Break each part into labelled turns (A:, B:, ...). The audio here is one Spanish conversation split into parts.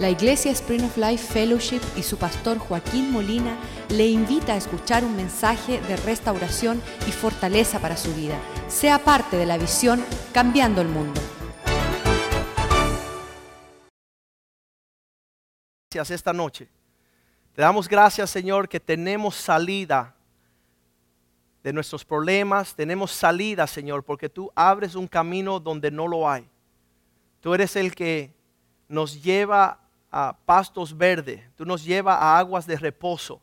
A: La Iglesia Spring of Life Fellowship y su pastor Joaquín Molina le invita a escuchar un mensaje de restauración y fortaleza para su vida. Sea parte de la visión Cambiando el Mundo.
B: Gracias esta noche. Te damos gracias, Señor, que tenemos salida de nuestros problemas, tenemos salida, Señor, porque tú abres un camino donde no lo hay. Tú eres el que nos lleva a pastos verdes, tú nos llevas a aguas de reposo.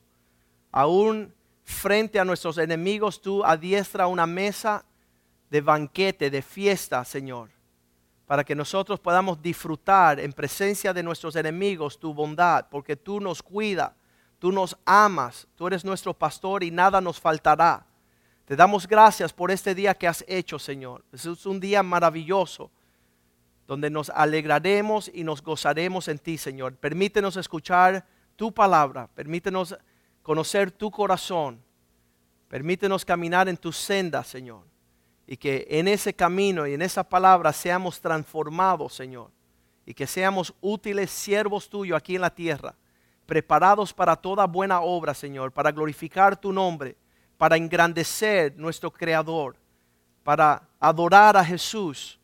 B: Aún frente a nuestros enemigos, tú adiestra una mesa de banquete, de fiesta, Señor, para que nosotros podamos disfrutar en presencia de nuestros enemigos tu bondad, porque tú nos cuidas, tú nos amas, tú eres nuestro pastor y nada nos faltará. Te damos gracias por este día que has hecho, Señor. Es un día maravilloso donde nos alegraremos y nos gozaremos en ti, Señor. Permítenos escuchar tu palabra, permítenos conocer tu corazón, permítenos caminar en tu senda, Señor. Y que en ese camino y en esa palabra seamos transformados, Señor. Y que seamos útiles siervos tuyos aquí en la tierra, preparados para toda buena obra, Señor, para glorificar tu nombre, para engrandecer nuestro Creador, para adorar a Jesús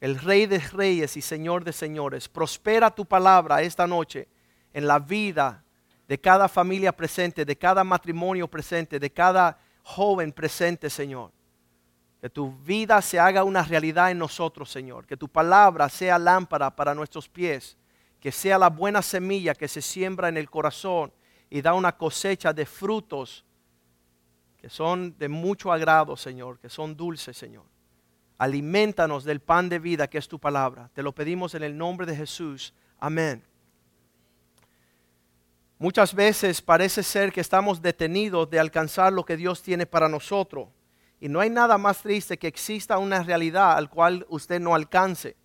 B: el Rey de Reyes y Señor de Señores. Prospera tu palabra esta noche en la vida de cada familia presente, de cada matrimonio presente, de cada joven presente, Señor. Que tu vida se haga una realidad en nosotros, Señor. Que tu palabra sea lámpara para nuestros pies. Que sea la buena semilla que se siembra en el corazón y da una cosecha de frutos que son de mucho agrado, Señor, que son dulces, Señor. Alimentanos del pan de vida que es tu palabra. Te lo pedimos en el nombre de Jesús. Amén. Muchas veces parece ser que estamos detenidos de alcanzar lo que Dios tiene para nosotros. Y no hay nada más triste que exista una realidad al cual usted no alcance.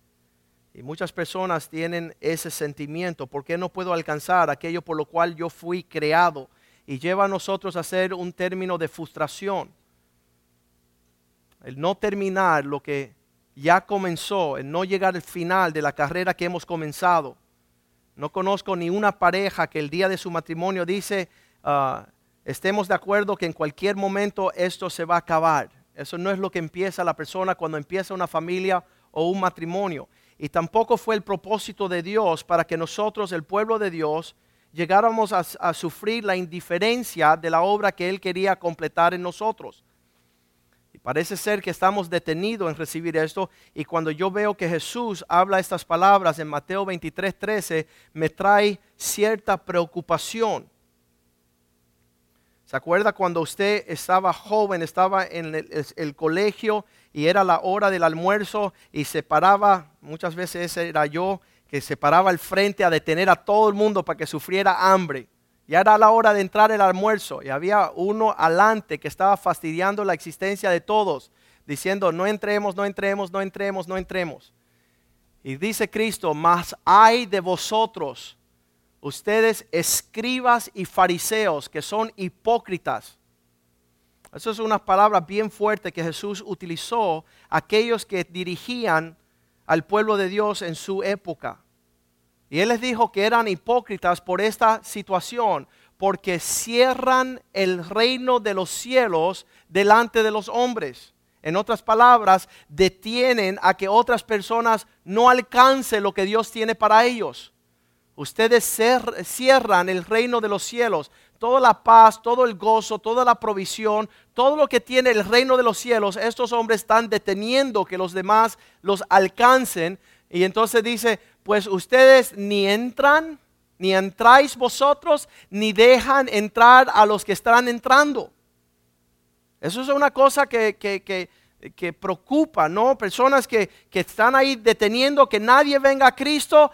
B: Y muchas personas tienen ese sentimiento. ¿Por qué no puedo alcanzar aquello por lo cual yo fui creado? Y lleva a nosotros a ser un término de frustración el no terminar lo que ya comenzó, el no llegar al final de la carrera que hemos comenzado. No conozco ni una pareja que el día de su matrimonio dice, ah, estemos de acuerdo que en cualquier momento esto se va a acabar. Eso no es lo que empieza la persona cuando empieza una familia o un matrimonio. Y tampoco fue el propósito de Dios para que nosotros, el pueblo de Dios, llegáramos a sufrir la indiferencia de la obra que Él quería completar en nosotros. Parece ser que estamos detenidos en recibir esto y cuando yo veo que Jesús habla estas palabras en Mateo 23, 13, me trae cierta preocupación. ¿Se acuerda cuando usted estaba joven, estaba en el, colegio y era la hora del almuerzo y se paraba, muchas veces era yo, que se paraba al frente a detener a todo el mundo para que sufriera hambre? Ya era la hora de entrar el almuerzo y había uno alante que estaba fastidiando la existencia de todos, diciendo, no entremos, no entremos, no entremos, no entremos. Y dice Cristo, mas hay de vosotros, ustedes escribas y fariseos, que son hipócritas. Eso es una palabra bien fuerte que Jesús utilizó a aquellos que dirigían al pueblo de Dios en su época. Y él les dijo que eran hipócritas por esta situación, porque cierran el reino de los cielos delante de los hombres. En otras palabras, detienen a que otras personas no alcancen lo que Dios tiene para ellos. Ustedes cierran el reino de los cielos, toda la paz, todo el gozo, toda la provisión, todo lo que tiene el reino de los cielos, estos hombres están deteniendo que los demás los alcancen. Y entonces dice, pues ustedes ni entran, ni entráis vosotros, ni dejan entrar a los que están entrando. Eso es una cosa que, que, preocupa, ¿no? Personas que, que, están ahí deteniendo que nadie venga a Cristo,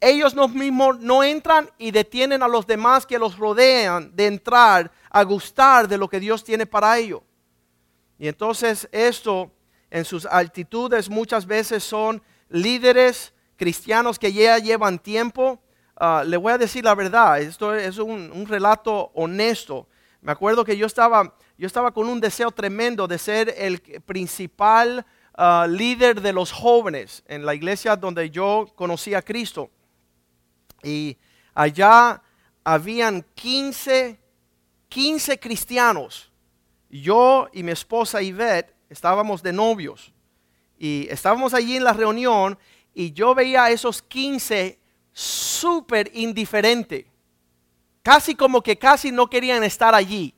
B: ellos mismos no entran y detienen a los demás que los rodean de entrar a gustar de lo que Dios tiene para ellos. Y entonces esto en sus altitudes muchas veces son líderes cristianos que ya llevan tiempo, ah, le voy a decir la verdad, esto es un, relato honesto. Me acuerdo que yo estaba, yo estaba con un deseo tremendo de ser el principal ah, líder de los jóvenes en la iglesia donde yo conocí a Cristo. Y allá habían 15, 15 cristianos. Yo y mi esposa Yvette estábamos de novios. Y estábamos allí en la reunión y yo veía a esos 15 súper indiferentes. Casi como que casi no querían estar allí.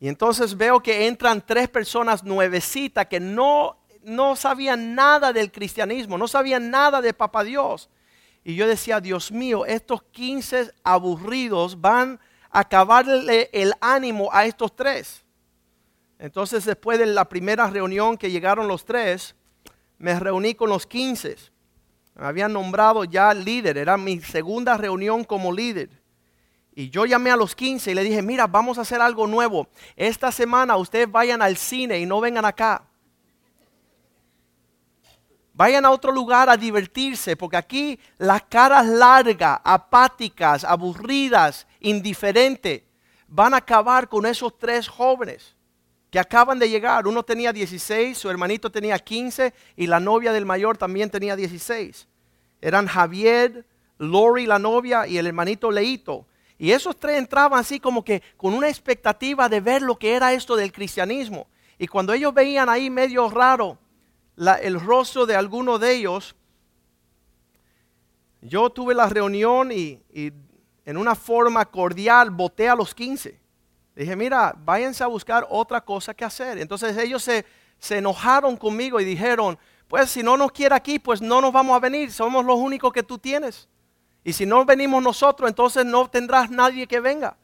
B: Y entonces veo que entran tres personas nuevecitas que no, no sabían nada del cristianismo, no sabían nada de Papá Dios. Y yo decía, Dios mío, estos 15 aburridos van a acabarle el ánimo a estos tres. Entonces después de la primera reunión que llegaron los tres, me reuní con los 15. Me habían nombrado ya líder, era mi segunda reunión como líder. Y yo llamé a los 15 y le dije, mira, vamos a hacer algo nuevo. Esta semana ustedes vayan al cine y no vengan acá. Vayan a otro lugar a divertirse, porque aquí las caras largas, apáticas, aburridas, indiferentes, van a acabar con esos tres jóvenes que acaban de llegar. Uno tenía 16, su hermanito tenía 15 y la novia del mayor también tenía 16. Eran Javier, Lori la novia y el hermanito Leito. Y esos tres entraban así como que con una expectativa de ver lo que era esto del cristianismo. Y cuando ellos veían ahí medio raro el rostro de alguno de ellos, yo tuve la reunión y, en una forma cordial boté a los 15. Dije, mira, váyanse a buscar otra cosa que hacer. Entonces ellos se, se enojaron conmigo y dijeron, pues si no nos quiere aquí, pues no nos vamos a venir, somos los únicos que tú tienes. Y si no venimos nosotros, entonces no tendrás nadie que venga.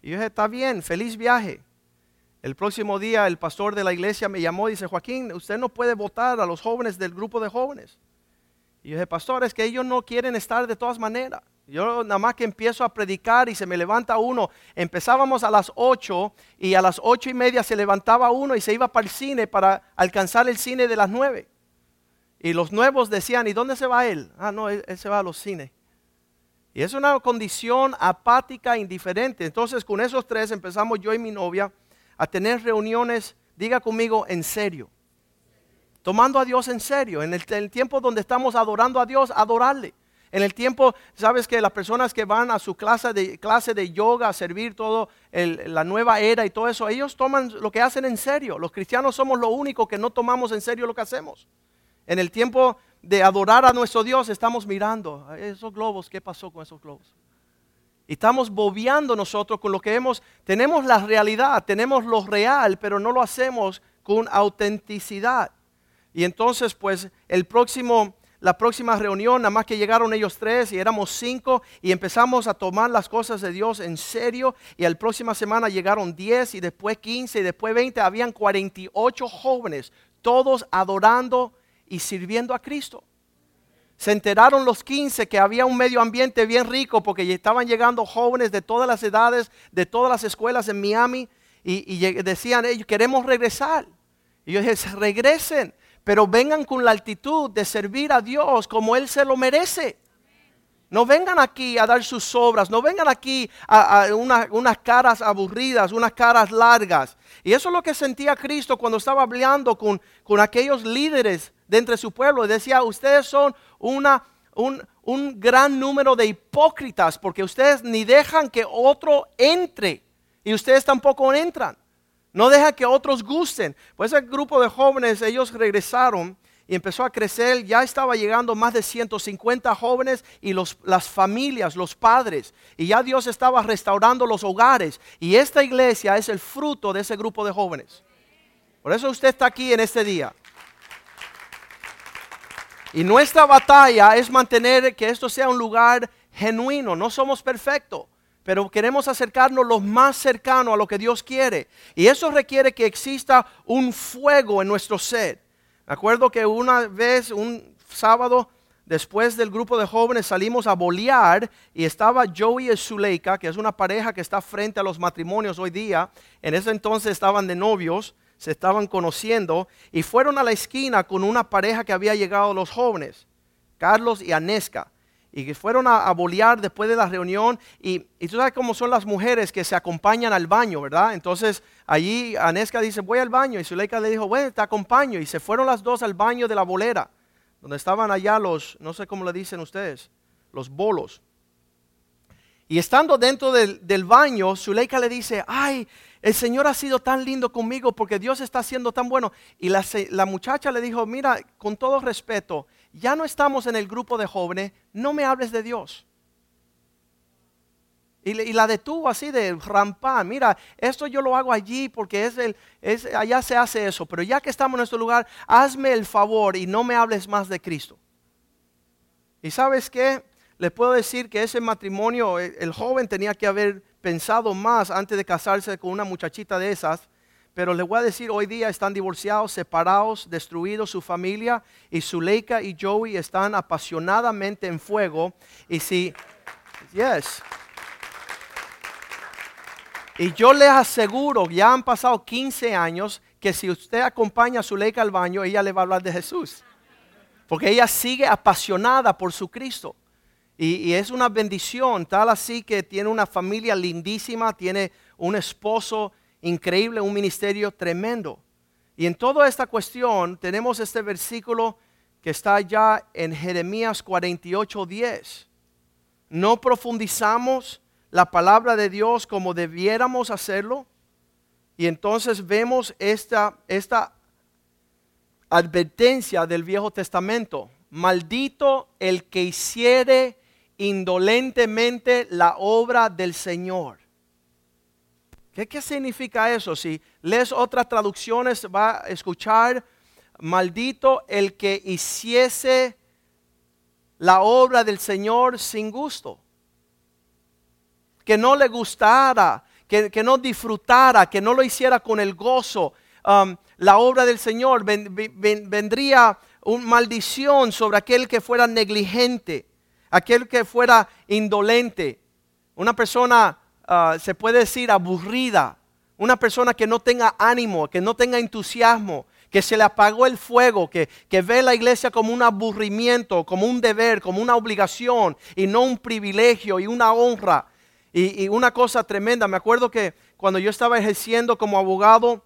B: Y yo dije, está bien, feliz viaje. El próximo día el pastor de la iglesia me llamó y dice, Joaquín, usted no puede votar a los jóvenes del grupo de jóvenes. Y yo dije, pastor, es que ellos no quieren estar de todas maneras. Yo nada más que empiezo a predicar y se me levanta uno. Empezábamos a las ocho y a las ocho y media se levantaba uno y se iba para el cine para alcanzar el cine de las nueve. Y los nuevos decían, ¿y dónde se va él? Ah, no, él se va a los cines. Y es una condición apática, indiferente. Entonces con esos tres empezamos yo y mi novia a tener reuniones, diga conmigo, en serio. Tomando a Dios en serio. En el, tiempo donde estamos adorando a Dios, adorarle. En el tiempo, sabes que las personas que van a su clase de, clase de yoga, a servir todo la nueva era y todo eso, ellos toman lo que hacen en serio. Los cristianos somos lo único que no tomamos en serio lo que hacemos. En el tiempo de adorar a nuestro Dios, estamos mirando esos globos, ¿qué pasó con esos globos? Y estamos bobeando nosotros con lo que hemos, tenemos la realidad, tenemos lo real, pero no lo hacemos con autenticidad. Y entonces, pues, el próximo, la próxima reunión, nada más que llegaron ellos tres y éramos cinco y empezamos a tomar las cosas de Dios en serio. Y la próxima semana llegaron diez y después quince y después veinte. Habían 48 jóvenes, todos adorando y sirviendo a Cristo. Se enteraron los 15 que había un medio ambiente bien rico porque estaban llegando jóvenes de todas las edades, de todas las escuelas en Miami y, decían, ellos queremos regresar. Y yo dije, regresen, pero vengan con la actitud de servir a Dios como Él se lo merece. No vengan aquí a dar sus obras, no vengan aquí a, unas caras aburridas, unas caras largas. Y eso es lo que sentía Cristo cuando estaba hablando con, con aquellos líderes de entre su pueblo. Decía, ustedes son una, un, un gran número de hipócritas porque ustedes ni dejan que otro entre y ustedes tampoco entran. No dejan que otros gusten. Pues el grupo de jóvenes, ellos regresaron y empezó a crecer. Ya estaba llegando más de 150 jóvenes y los, las familias, los padres. Y ya Dios estaba restaurando los hogares. Y esta iglesia es el fruto de ese grupo de jóvenes. Por eso usted está aquí en este día. Y nuestra batalla es mantener que esto sea un lugar genuino. No somos perfectos, pero queremos acercarnos lo más cercano a lo que Dios quiere. Y eso requiere que exista un fuego en nuestro ser. Me acuerdo que una vez, un sábado, después del grupo de jóvenes salimos a bolear y estaba Joey y Zuleika, que es una pareja que está frente a los matrimonios hoy día. En ese entonces estaban de novios se estaban conociendo y fueron a la esquina con una pareja que había llegado los jóvenes, Carlos y Anesca, y que fueron a, bolear después de la reunión y, tú sabes cómo son las mujeres que se acompañan al baño, ¿verdad? Entonces allí Anesca dice, voy al baño y Zuleika le dijo, bueno, te acompaño y se fueron las dos al baño de la bolera, donde estaban allá los, no sé cómo le dicen ustedes, los bolos. Y estando dentro del, del baño, Zuleika le dice, ay, el Señor ha sido tan lindo conmigo porque Dios está siendo tan bueno. Y la, la muchacha le dijo, mira, con todo respeto, ya no estamos en el grupo de jóvenes, no me hables de Dios. Y, la detuvo así de rampán. Mira, esto yo lo hago allí porque es allá se hace eso. Pero ya que estamos en nuestro lugar, hazme el favor y no me hables más de Cristo. Y sabes qué? Les puedo decir que ese matrimonio, el, el joven tenía que haber pensado más antes de casarse con una muchachita de esas. Pero les voy a decir, hoy día están divorciados, separados, destruidos su familia. Y Zuleika y Joey están apasionadamente en fuego. Y si, yes. Y yo les aseguro, ya han pasado 15 años, que si usted acompaña a Zuleika al baño, ella le va a hablar de Jesús. Porque ella sigue apasionada por su Cristo. Y, y es una bendición, tal así que tiene una familia lindísima, tiene un esposo increíble, un ministerio tremendo. Y en toda esta cuestión tenemos este versículo que está ya en Jeremías 48, 10. No profundizamos la palabra de Dios como debiéramos hacerlo. Y entonces vemos esta, esta advertencia del Viejo Testamento. Maldito el que hiciere indolentemente la obra del Señor. ¿Qué, significa eso? Si lees otras traducciones, va a escuchar, maldito el que hiciese la obra del Señor sin gusto. Que no le gustara, que, no disfrutara, que no lo hiciera con el gozo. Um, la obra del Señor ven- ven- vendría una maldición sobre aquel que fuera negligente, aquel que fuera indolente. Una persona, ah, se puede decir, aburrida. Una persona que no tenga ánimo, que no tenga entusiasmo, que se le apagó el fuego, que, que ve la iglesia como un aburrimiento, como un deber, como una obligación y no un privilegio y una honra. Y, y una cosa tremenda, me acuerdo que cuando yo estaba ejerciendo como abogado,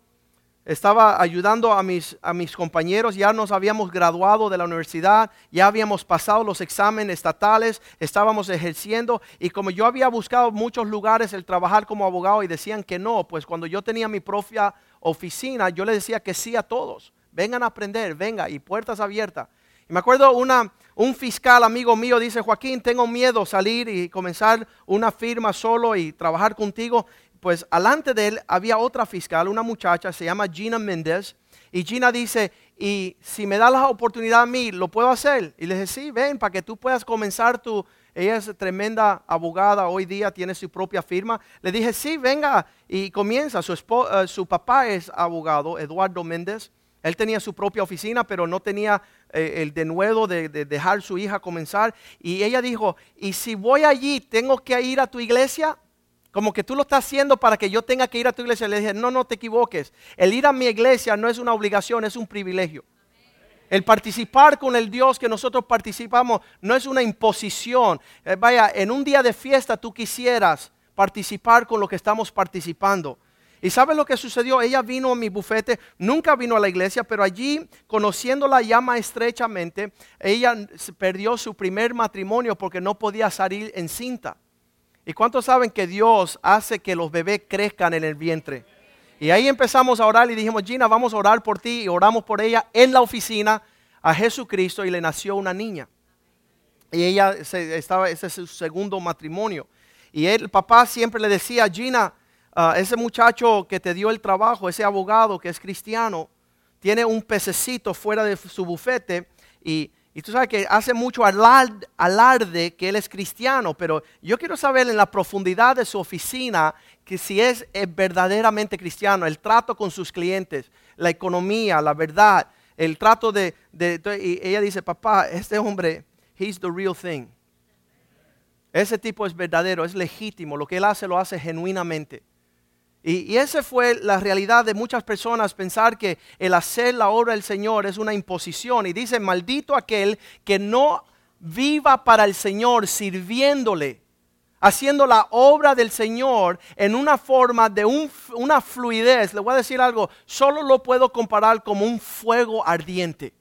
B: estaba ayudando a mis, a mis compañeros, ya nos habíamos graduado de la universidad, ya habíamos pasado los exámenes estatales, estábamos ejerciendo y como yo había buscado muchos lugares el trabajar como abogado y decían que no, pues cuando yo tenía mi propia oficina, yo le decía que sí a todos, vengan a aprender, venga, y puertas abiertas. Y me acuerdo una, un fiscal amigo mío dice, Joaquín, tengo miedo salir y comenzar una firma solo y trabajar contigo. Pues alante de él había otra fiscal, una muchacha, se llama Gina Méndez. Y Gina dice, y si me da la oportunidad a mí, ¿lo puedo hacer? Y le dije, sí, ven, para que tú puedas comenzar tu... Ella es tremenda abogada, hoy día tiene su propia firma. Le dije, sí, venga y comienza. Su, eh, su papá es abogado, Eduardo Méndez. Él tenía su propia oficina, pero no tenía eh, el denuedo de, de dejar su hija comenzar. Y ella dijo, y si voy allí, ¿tengo que ir a tu iglesia? Como que tú lo estás haciendo para que yo tenga que ir a tu iglesia. Le dije, no, no te equivoques. El ir a mi iglesia no es una obligación, es un privilegio. El participar con el Dios que nosotros participamos no es una imposición. Eh, vaya, en un día de fiesta tú quisieras participar con lo que estamos participando. ¿Y sabes lo que sucedió? Ella vino a mi bufete, nunca vino a la iglesia, pero allí, conociéndola ya más estrechamente, ella perdió su primer matrimonio porque no podía salir en cinta. ¿Y cuántos saben que Dios hace que los bebés crezcan en el vientre? Y ahí empezamos a orar y dijimos, Gina, vamos a orar por ti. Y oramos por ella en la oficina a Jesucristo y le nació una niña. Y ella estaba, ese es su segundo matrimonio. Y el papá siempre le decía, Gina, ah, ese muchacho que te dio el trabajo, ese abogado que es cristiano, tiene un pececito fuera de su bufete y, y tú sabes que hace mucho alarde, que él es cristiano, pero yo quiero saber en la profundidad de su oficina que si es, verdaderamente cristiano, el trato con sus clientes, la economía, la verdad, el trato de- de- y ella dice, papá, este hombre, he's the real thing. Ese tipo es verdadero, es legítimo, lo que él hace lo hace genuinamente. Y, esa fue la realidad de muchas personas, pensar que el hacer la obra del Señor es una imposición. Y dice, maldito aquel que no viva para el Señor sirviéndole, haciendo la obra del Señor en una forma de un- una fluidez. Le voy a decir algo, solo lo puedo comparar como un fuego ardiente.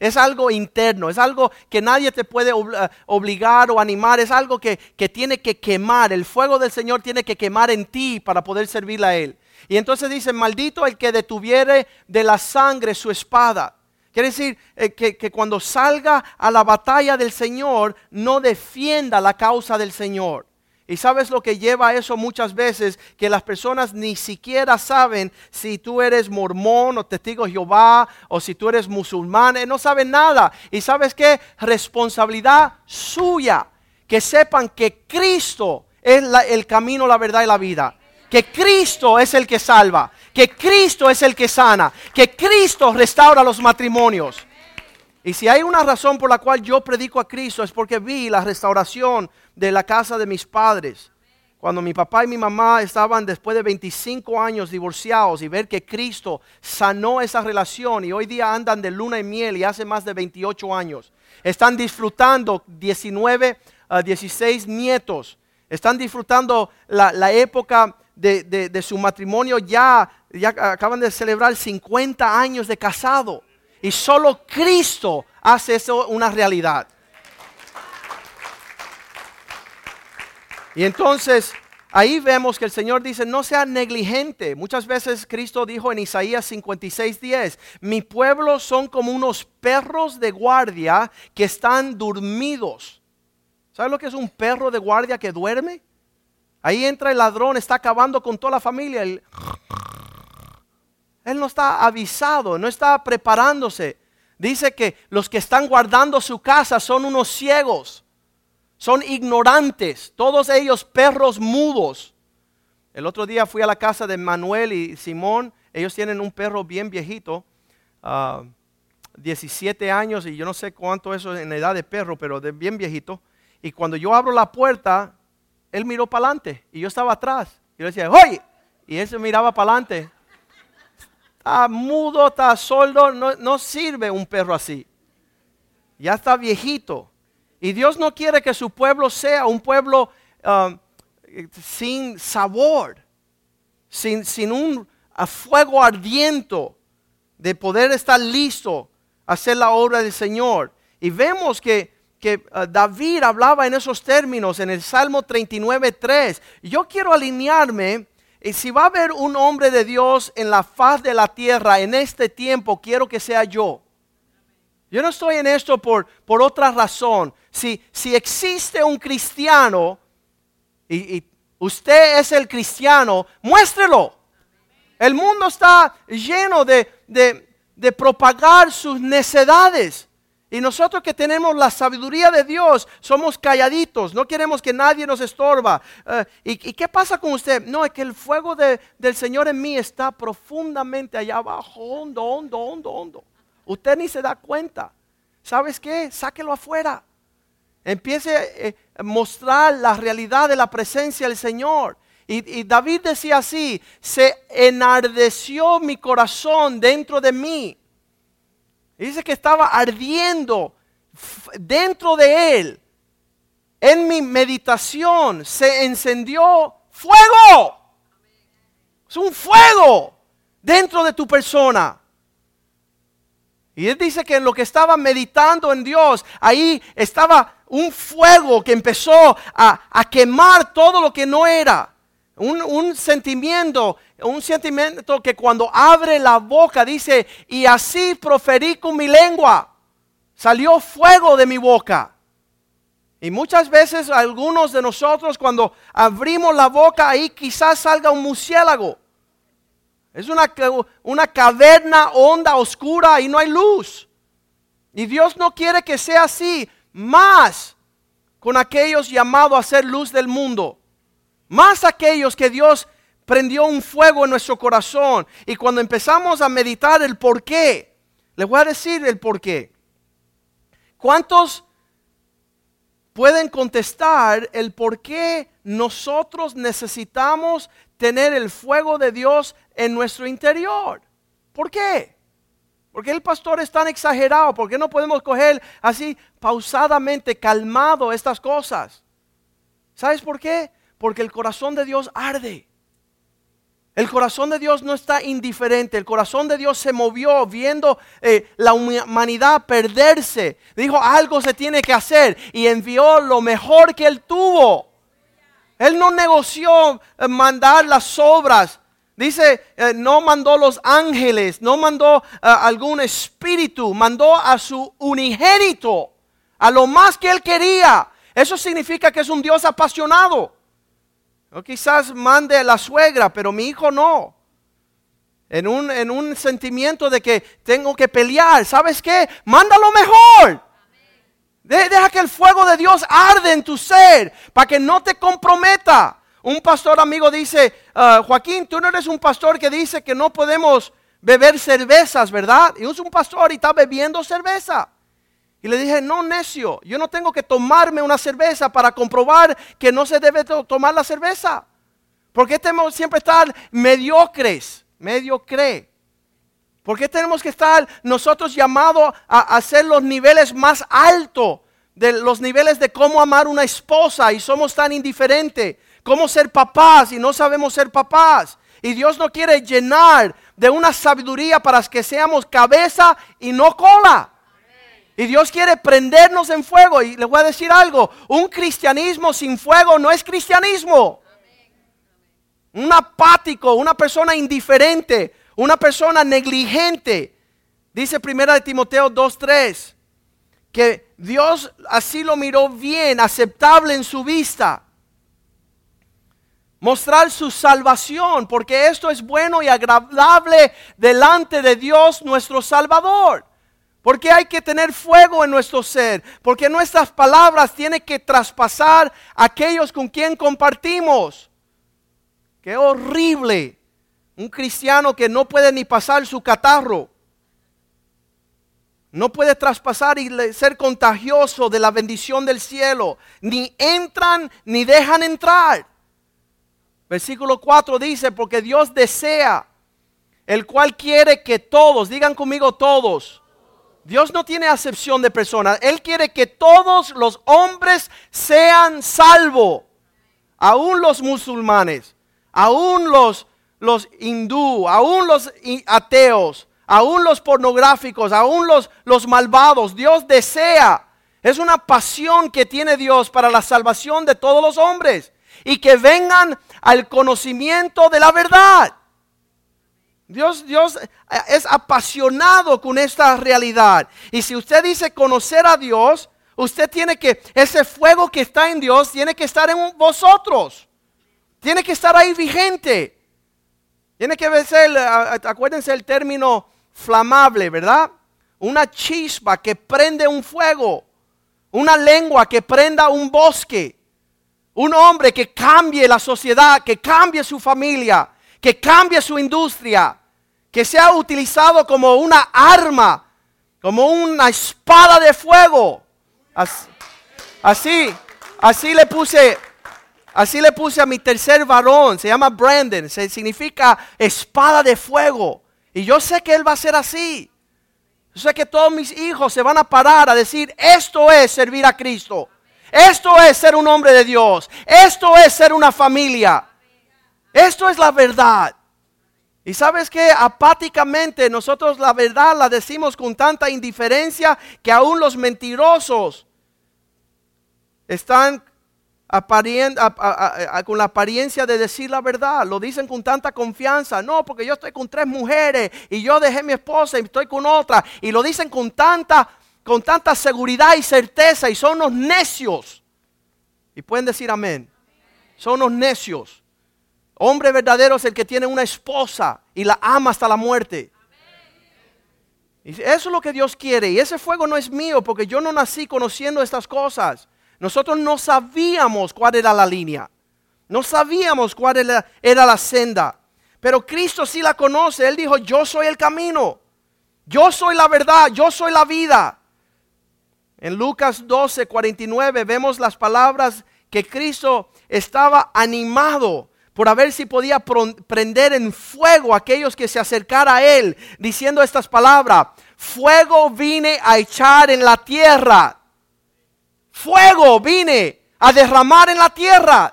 B: Es algo interno, es algo que nadie te puede eh, obligar o animar, es algo que, que tiene que quemar. El fuego del Señor tiene que quemar en ti para poder servirle a Él. Y entonces dice, maldito el que detuviere de la sangre su espada. Quiere decir eh, que, que, cuando salga a la batalla del Señor, no defienda la causa del Señor. Y sabes lo que lleva a eso muchas veces, que las personas ni siquiera saben si tú eres mormón o testigo de Jehová o si tú eres musulmán, eh, no saben nada. Y sabes qué, responsabilidad suya, que sepan que Cristo es el camino, la verdad y la vida. Que Cristo es el que salva, que Cristo es el que sana, que Cristo restaura los matrimonios. Y si hay una razón por la cual yo predico a Cristo es porque vi la restauración de la casa de mis padres. Cuando mi papá y mi mamá estaban después de 25 años divorciados y ver que Cristo sanó esa relación y hoy día andan de luna y miel y hace más de 28 años. Están disfrutando 19, 16 uh, nietos. Están disfrutando la, época de, su matrimonio. Ya, ya acaban de celebrar 50 años de casado. Y solo Cristo hace eso una realidad. Y entonces ahí vemos que el Señor dice, no sea negligente. Muchas veces Cristo dijo en Isaías 56, 10, mi pueblo son como unos perros de guardia que están dormidos. ¿Sabes lo que es un perro de guardia que duerme? Ahí entra el ladrón, está acabando con toda la familia. Él, él no está avisado, no está preparándose. Dice que los que están guardando su casa son unos ciegos son ignorantes, todos ellos perros mudos. El otro día fui a la casa de Manuel y Simón, ellos tienen un perro bien viejito, 17 ah, años y yo no sé cuánto eso es en edad de perro, pero de bien viejito. Y cuando yo abro la puerta, él miró para adelante y yo estaba atrás. Y yo decía, ¡Oye! Y él se miraba para adelante. Está mudo, está sordo, no, no sirve un perro así. Ya está viejito. Y Dios no quiere que su pueblo sea un pueblo um, sin sabor, sin, sin un fuego ardiente de poder estar listo a hacer la obra del Señor. Y vemos que, que uh, David hablaba en esos términos en el Salmo 39.3. Yo quiero alinearme. Y si va a haber un hombre de Dios en la faz de la tierra en este tiempo, quiero que sea yo. Yo no estoy en esto por, por otra razón. Si, si existe un cristiano y, usted es el cristiano, muéstrelo. El mundo está lleno de, de, propagar sus necedades. Y nosotros que tenemos la sabiduría de Dios, somos calladitos, no queremos que nadie nos estorba. Eh, ¿y, qué pasa con usted? No, es que el fuego del Señor en mí está profundamente allá abajo, hondo, hondo, hondo, hondo. Usted ni se da cuenta. ¿Sabes qué? Sáquelo afuera. Empiece a eh, mostrar la realidad de la presencia del Señor. Y, David decía así, se enardeció mi corazón dentro de mí. Dice que estaba ardiendo dentro de él. En mi meditación se encendió fuego. Es un fuego dentro de tu persona. Y él dice que en lo que estaba meditando en Dios, ahí estaba un fuego que empezó a, quemar todo lo que no era. Un, sentimiento, un sentimiento que cuando abre la boca dice, y así proferí con mi lengua, salió fuego de mi boca. Y muchas veces algunos de nosotros cuando abrimos la boca ahí quizás salga un murciélago. Es una, una caverna honda, oscura y no hay luz. Y Dios no quiere que sea así. Más con aquellos llamados a ser luz del mundo. Más aquellos que Dios prendió un fuego en nuestro corazón. Y cuando empezamos a meditar el por qué, les voy a decir el por qué. ¿Cuántos pueden contestar el por qué nosotros necesitamos tener el fuego de Dios en nuestro interior. ¿Por qué? Porque el pastor es tan exagerado? ¿Por qué no podemos coger así pausadamente, calmado estas cosas? ¿Sabes por qué? Porque el corazón de Dios arde. El corazón de Dios no está indiferente. El corazón de Dios se movió viendo eh, la humanidad perderse. Dijo, algo se tiene que hacer. Y envió lo mejor que él tuvo. Él no negoció eh, mandar las obras. Dice, eh, no mandó los ángeles, no mandó algún espíritu, mandó a su unigénito, a lo más que él quería. Eso significa que es un Dios apasionado. O quizás mande a la suegra, pero mi hijo no. En un, en un sentimiento de que tengo que pelear. ¿Sabes qué? Mándalo mejor. deja que el fuego de Dios arde en tu ser para que no te comprometa. Un pastor amigo dice, ah, Joaquín, tú no eres un pastor que dice que no podemos beber cervezas, ¿verdad? Y es un pastor y está bebiendo cerveza. Y le dije, no, necio, yo no tengo que tomarme una cerveza para comprobar que no se debe tomar la cerveza. Porque tenemos siempre estar mediocres, mediocre? ¿Por qué tenemos que estar nosotros llamados a hacer los niveles más altos de los niveles de cómo amar una esposa y somos tan indiferentes? ¿Cómo ser papás y no sabemos ser papás? Y Dios no quiere llenar de una sabiduría para que seamos cabeza y no cola. Y Dios quiere prendernos en fuego. Y les voy a decir algo, un cristianismo sin fuego no es cristianismo. Un apático, una persona indiferente, una persona negligente. Dice primera de Timoteo 2.3 que Dios así lo miró bien, aceptable en su vista. Mostrar su salvación, porque esto es bueno y agradable delante de Dios nuestro Salvador. Porque hay que tener fuego en nuestro ser. Porque nuestras palabras tienen que traspasar a aquellos con quien compartimos. Qué horrible. Un cristiano que no puede ni pasar su catarro. No puede traspasar y ser contagioso de la bendición del cielo. Ni entran ni dejan entrar. Versículo 4 dice, porque Dios desea, el cual quiere que todos, digan conmigo todos, Dios no tiene acepción de personas. Él quiere que todos los hombres sean salvos. Aún los musulmanes, aún los, los hindú, aún los ateos, aún los pornográficos, aún los, los malvados. Dios desea. Es una pasión que tiene Dios para la salvación de todos los hombres. Y que vengan al conocimiento de la verdad. Dios, Dios eh, es apasionado con esta realidad. Y si usted dice conocer a Dios, usted tiene que, ese fuego que está en Dios tiene que estar en vosotros. Tiene que estar ahí vigente. Tiene que ser, acuérdense el término flamable, ¿verdad? Una chispa que prende un fuego. Una lengua que prenda un bosque. Un hombre que cambie la sociedad, que cambie su familia, que cambie su industria, que sea utilizado como una arma, como una espada de fuego. Así, así, le puse, así le puse a mi tercer varón, se llama Brandon, se significa espada de fuego. Y yo sé que él va a ser así. Yo sé que todos mis hijos se van a parar a decir, esto es servir a Cristo. Esto es ser un hombre de Dios. Esto es ser una familia. Esto es la verdad. Y sabes que apáticamente nosotros la verdad la decimos con tanta indiferencia que aún los mentirosos están con la apariencia de decir la verdad. Lo dicen con tanta confianza. No, porque yo estoy con tres mujeres y yo dejé mi esposa y estoy con otra. Y lo dicen con tanta, con tanta seguridad y certeza y son los necios. Y pueden decir amén. Son los necios. Hombre verdadero es el que tiene una esposa y la ama hasta la muerte. Eso es lo que Dios quiere. Y ese fuego no es mío porque yo no nací conociendo estas cosas. Nosotros no sabíamos cuál era la línea. No sabíamos cuál era, era la senda. Pero Cristo sí la conoce. Él dijo, yo soy el camino. Yo soy la verdad. Yo soy la vida. En Lucas 12, 49 vemos las palabras que Cristo estaba animado por a ver si podía prender en fuego a aquellos que se acercara a él, diciendo estas palabras, fuego vine a echar en la tierra, fuego vine a derramar en la tierra.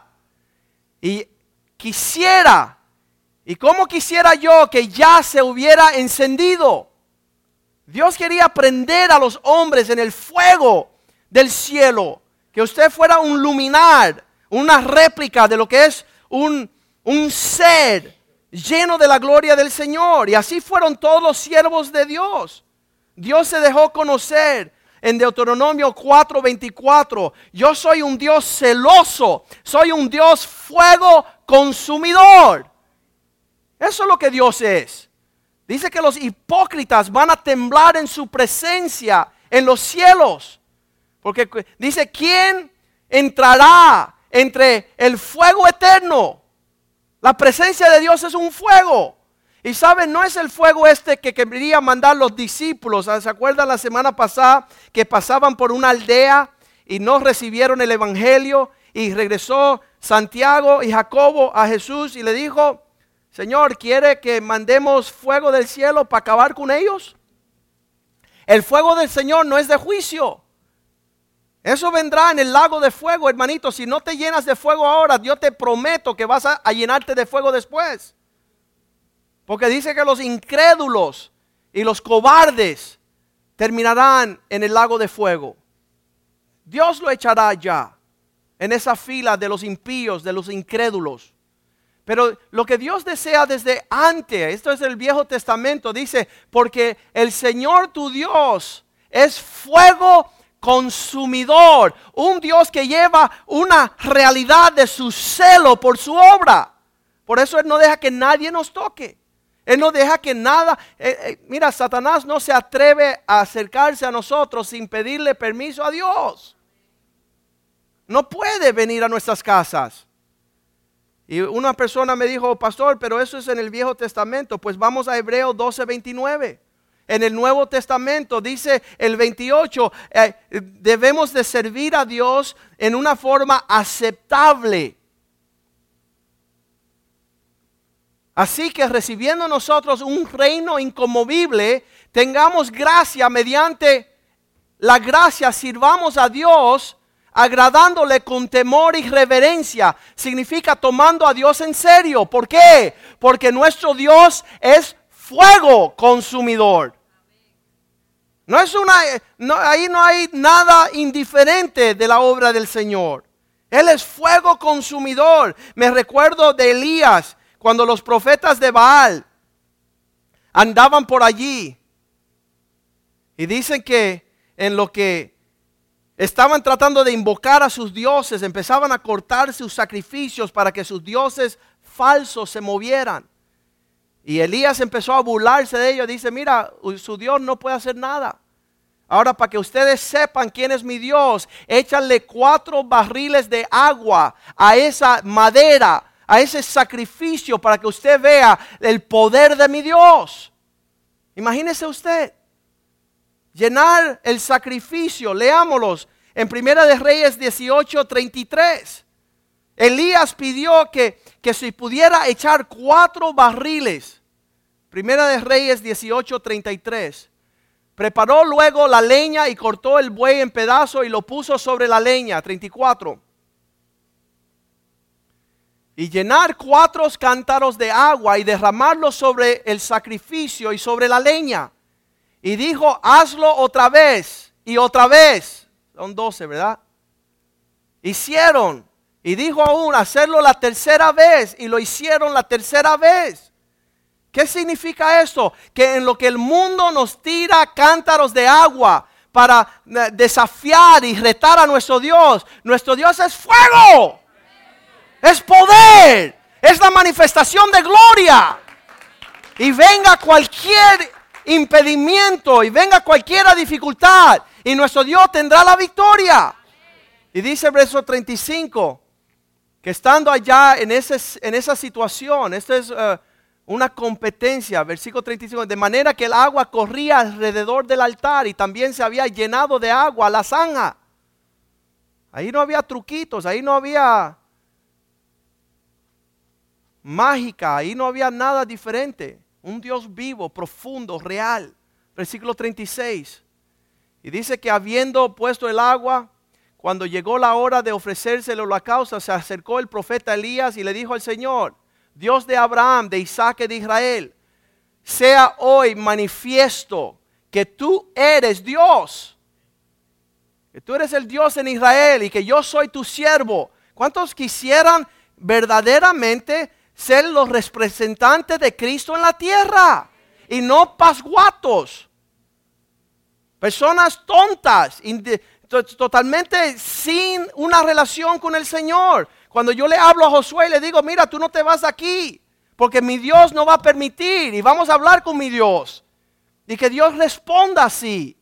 B: Y quisiera Y cómo quisiera yo que ya se hubiera encendido. Dios quería prender a los hombres en el fuego del cielo. Que usted fuera un luminar, una réplica de lo que es un, un ser lleno de la gloria del Señor. Y así fueron todos los siervos de Dios. Dios se dejó conocer en Deuteronomio 4:24. Yo soy un Dios celoso, soy un Dios fuego consumidor. Eso es lo que Dios es. Dice que los hipócritas van a temblar en su presencia en los cielos. Porque dice, ¿quién entrará entre el fuego eterno? La presencia de Dios es un fuego. Y saben, no es el fuego este que quería mandar los discípulos. ¿Se acuerdan la semana pasada que pasaban por una aldea y no recibieron el Evangelio? Y regresó Santiago y Jacobo a Jesús y le dijo, Señor, ¿quiere que mandemos fuego del cielo para acabar con ellos? El fuego del Señor no es de juicio. Eso vendrá en el lago de fuego, hermanito. Si no te llenas de fuego ahora, yo te prometo que vas a, llenarte de fuego después. Porque dice que los incrédulos y los cobardes terminarán en el lago de fuego. Dios lo echará ya, en esa fila de los impíos, de los incrédulos. Pero lo que Dios desea desde antes, esto es el Viejo Testamento, dice, porque el Señor tu Dios es fuego consumidor, un Dios que lleva una realidad de su celo por su obra. Por eso Él no deja que nadie nos toque. Él no deja que nada, eh, eh, mira, Satanás no se atreve a acercarse a nosotros sin pedirle permiso a Dios. No puede venir a nuestras casas. Y una persona me dijo, pastor, pero eso es en el Viejo Testamento. Pues vamos a Hebreo 12, 29. En el Nuevo Testamento dice el 28, eh, debemos de servir a Dios en una forma aceptable. Así que recibiendo nosotros un reino inconmovible, tengamos gracia mediante la gracia, sirvamos a Dios agradándole con temor y reverencia. Significa tomando a Dios en serio. ¿Por qué? Porque nuestro Dios es fuego consumidor. No es una, ahí no hay nada indiferente de la obra del Señor. Él es fuego consumidor. Me recuerdo de Elías cuando los profetas de Baal andaban por allí. Y dicen que en lo que Estaban tratando de invocar a sus dioses, empezaban a cortar sus sacrificios para que sus dioses falsos se movieran. Y Elías empezó a burlarse de ellos. Dice, mira, su Dios no puede hacer nada. Ahora, para que ustedes sepan quién es mi Dios, échale cuatro barriles de agua a esa madera, a ese sacrificio, para que usted vea el poder de mi Dios. Imagínese usted llenar el sacrificio. Leámoslos en Primera de Reyes 18, 33. Elías pidió que, que se pudiera echar cuatro barriles. Primera de Reyes 18, 33. Preparó luego la leña y cortó el buey en pedazos y lo puso sobre la leña. 34. Y llenar cuatro cántaros de agua y derramarlos sobre el sacrificio y sobre la leña y dijo, hazlo otra vez y otra vez. Son doce, ¿verdad? Hicieron. Y dijo aún, hacerlo la tercera vez. Y lo hicieron la tercera vez. ¿Qué significa esto? Que en lo que el mundo nos tira cántaros de agua para eh, desafiar y retar a nuestro Dios, nuestro Dios es fuego. Es poder. Es la manifestación de gloria. Y venga cualquier impedimento y venga cualquiera dificultad y nuestro Dios tendrá la victoria. Y dice el verso 35 que estando allá en, ese, en esa situación, esta es eh, una competencia, versículo 35, de manera que el agua corría alrededor del altar y también se había llenado de agua la zanja. Ahí no había truquitos, ahí no había mágica, ahí no había nada diferente un Dios vivo, profundo, real. Versículo 36. Y dice que habiendo puesto el agua, cuando llegó la hora de ofrecerse el holocausto, se acercó el profeta Elías y le dijo al Señor, Dios de Abraham, de Isaac y de Israel, sea hoy manifiesto que tú eres Dios. Que tú eres el Dios en Israel y que yo soy tu siervo. ¿Cuántos quisieran verdaderamente ser los representantes de Cristo en la tierra? Y no pasguatos. Personas tontas, totalmente sin una relación con el Señor. Cuando yo le hablo a Josué y le digo, mira, tú no te vas aquí, porque mi Dios no va a permitir y vamos a hablar con mi Dios. Y que Dios responda así.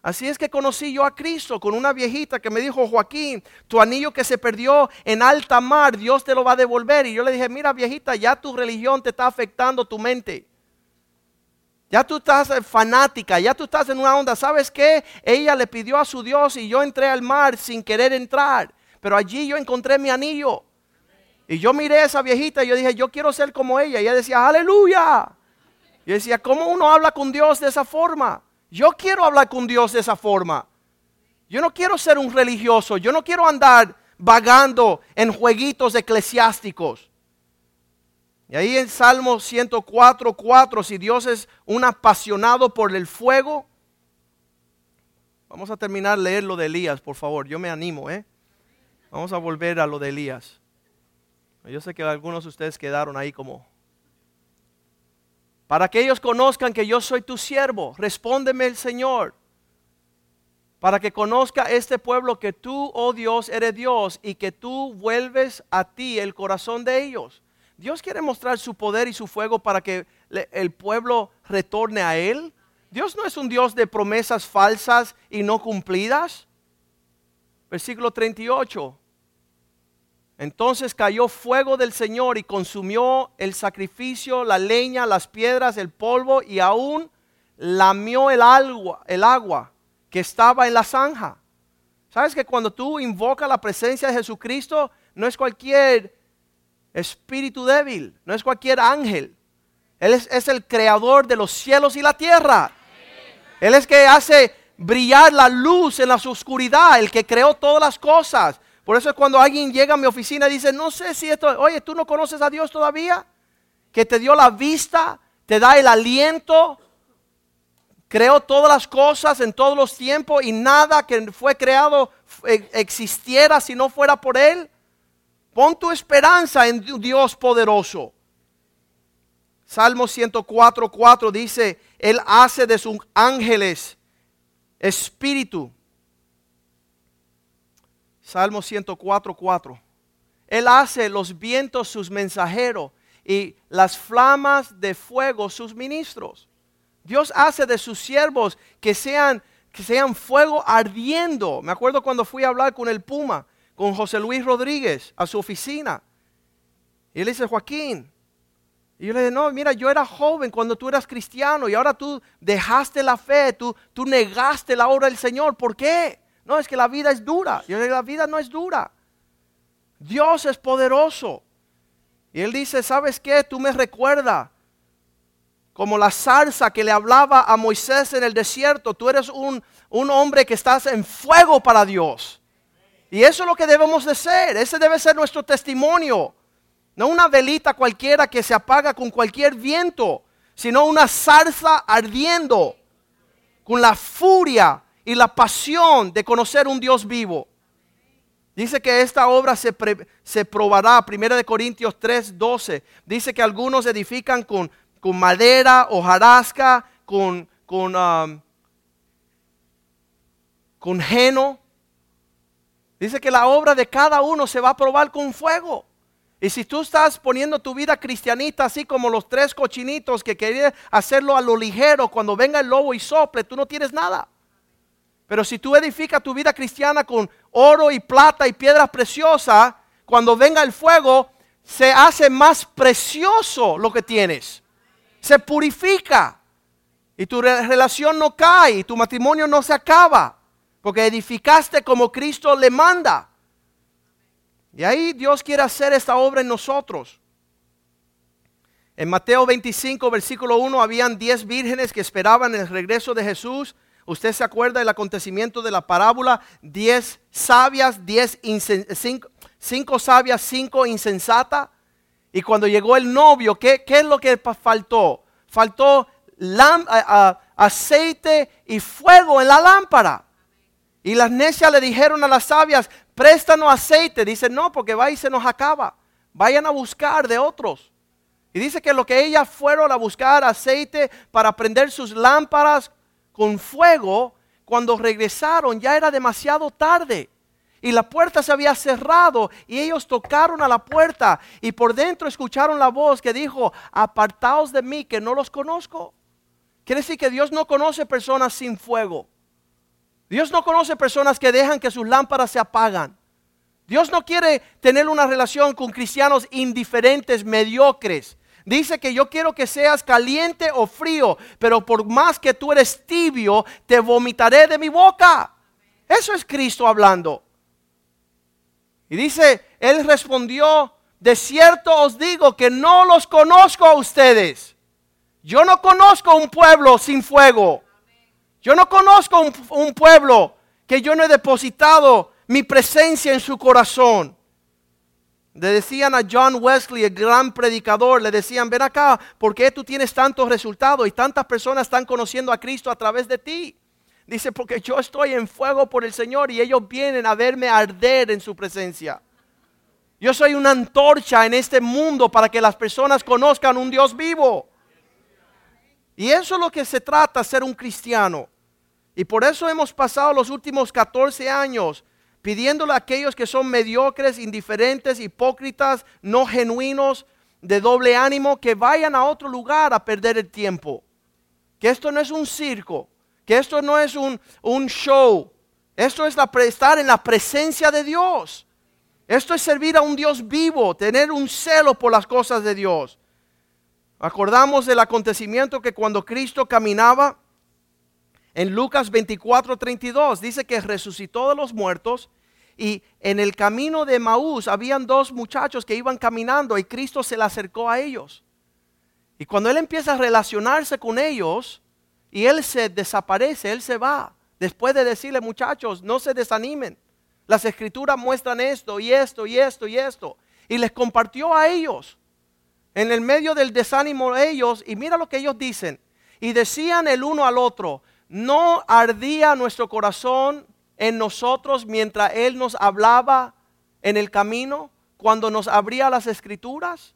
B: Así es que conocí yo a Cristo con una viejita que me dijo, Joaquín, tu anillo que se perdió en alta mar, Dios te lo va a devolver. Y yo le dije, mira viejita, ya tu religión te está afectando tu mente. Ya tú estás fanática, ya tú estás en una onda. ¿Sabes qué? Ella le pidió a su Dios y yo entré al mar sin querer entrar. Pero allí yo encontré mi anillo. Y yo miré a esa viejita y yo dije, yo quiero ser como ella. Y ella decía, aleluya. Y decía, ¿cómo uno habla con Dios de esa forma? Yo quiero hablar con Dios de esa forma. Yo no quiero ser un religioso. Yo no quiero andar vagando en jueguitos eclesiásticos. Y ahí en Salmo 104, 4, si Dios es un apasionado por el fuego, vamos a terminar leer lo de Elías, por favor, yo me animo, ¿eh? Vamos a volver a lo de Elías. Yo sé que algunos de ustedes quedaron ahí como... Para que ellos conozcan que yo soy tu siervo, respóndeme el Señor. Para que conozca este pueblo que tú, oh Dios, eres Dios y que tú vuelves a ti el corazón de ellos Dios quiere mostrar su poder y su fuego para que el pueblo retorne a Él. Dios no es un Dios de promesas falsas y no cumplidas. Versículo 38. Entonces cayó fuego del Señor y consumió el sacrificio, la leña, las piedras, el polvo y aún lamió el agua, el agua que estaba en la zanja. ¿Sabes que cuando tú invocas la presencia de Jesucristo, no es cualquier espíritu débil, no es cualquier ángel. Él es, el creador de los cielos y la tierra. Él es que hace brillar la luz en la oscuridad, el que creó todas las cosas. Por eso es cuando alguien llega a mi oficina y dice, no sé si esto, oye, tú no conoces a Dios todavía, que te dio la vista, te da el aliento, creó todas las cosas en todos los tiempos y nada que fue creado eh, existiera si no fuera por Él. Pon tu esperanza en Dios poderoso. Salmo 104, 4 dice, Él hace de sus ángeles espíritu. Salmo 104, 4. Él hace los vientos sus mensajeros y las flamas de fuego sus ministros. Dios hace de sus siervos que sean, que sean fuego ardiendo. Me acuerdo cuando fui a hablar con el Puma con José Luis Rodríguez a su oficina. Y él dice, Joaquín. Y yo le dije, no, mira, yo era joven cuando tú eras cristiano y ahora tú dejaste la fe, tú, tú negaste la obra del Señor. ¿Por qué? No, es que la vida es dura. Yo dije, la vida no es dura. Dios es poderoso. Y él dice, ¿sabes qué? Tú me recuerdas como la zarza que le hablaba a Moisés en el desierto. Tú eres un, un hombre que estás en fuego para Dios. Y eso es lo que debemos de ser. Ese debe ser nuestro testimonio. No una velita cualquiera que se apaga con cualquier viento, sino una zarza ardiendo con la furia y la pasión de conocer un Dios vivo. Dice que esta obra se, se probará, 1 de Corintios 3, 12. Dice que algunos edifican con, con madera, hojarasca, con, con, um, con heno, Dice que la obra de cada uno se va a probar con fuego. Y si tú estás poniendo tu vida cristianita así como los tres cochinitos que querían hacerlo a lo ligero, cuando venga el lobo y sople, tú no tienes nada. Pero si tú edificas tu vida cristiana con oro y plata y piedras preciosas, cuando venga el fuego, se hace más precioso lo que tienes. Se purifica. Y tu relación no cae, y tu matrimonio no se acaba porque edificaste como Cristo le manda. Y ahí Dios quiere hacer esta obra en nosotros. En Mateo 25, versículo 1, habían 10 vírgenes que esperaban el regreso de Jesús. Usted se acuerda del acontecimiento de la parábola, 10 sabias, 10 5 sabias, 5 insensatas. Y cuando llegó el novio, ¿qué, qué es lo que faltó? Faltó aceite y fuego en la lámpara. Y las necias le dijeron a las sabias, préstanos aceite. Dice, no, porque va y se nos acaba. Vayan a buscar de otros. Y dice que lo que ellas fueron a buscar aceite para prender sus lámparas con fuego, cuando regresaron ya era demasiado tarde. Y la puerta se había cerrado y ellos tocaron a la puerta y por dentro escucharon la voz que dijo, apartaos de mí que no los conozco. Quiere decir que Dios no conoce personas sin fuego. Dios no conoce personas que dejan que sus lámparas se apagan. Dios no quiere tener una relación con cristianos indiferentes, mediocres. Dice que yo quiero que seas caliente o frío, pero por más que tú eres tibio, te vomitaré de mi boca. Eso es Cristo hablando. Y dice, Él respondió, de cierto os digo que no los conozco a ustedes. Yo no conozco un pueblo sin fuego. Yo no conozco un, pueblo que yo no he depositado mi presencia en su corazón. Le decían a John Wesley, el gran predicador, le decían, ven acá, ¿por qué tú tienes tantos resultados y tantas personas están conociendo a Cristo a través de ti? Dice, porque yo estoy en fuego por el Señor y ellos vienen a verme arder en su presencia. Yo soy una antorcha en este mundo para que las personas conozcan un Dios vivo. Y eso es lo que se trata, ser un cristiano. Y por eso hemos pasado los últimos 14 años pidiéndole a aquellos que son mediocres, indiferentes, hipócritas, no genuinos, de doble ánimo, que vayan a otro lugar a perder el tiempo. Que esto no es un circo, que esto no es un, un show, esto es la, estar en la presencia de Dios. Esto es servir a un Dios vivo, tener un celo por las cosas de Dios. Acordamos del acontecimiento que cuando Cristo caminaba en Lucas 24, 32, dice que resucitó de los muertos y en el camino de Maús habían dos muchachos que iban caminando y Cristo se le acercó a ellos. Y cuando Él empieza a relacionarse con ellos y Él se desaparece, Él se va, después de decirle muchachos, no se desanimen. Las escrituras muestran esto y esto y esto y esto. Y les compartió a ellos en el medio del desánimo de ellos, y mira lo que ellos dicen, y decían el uno al otro, ¿no ardía nuestro corazón en nosotros mientras Él nos hablaba en el camino, cuando nos abría las escrituras?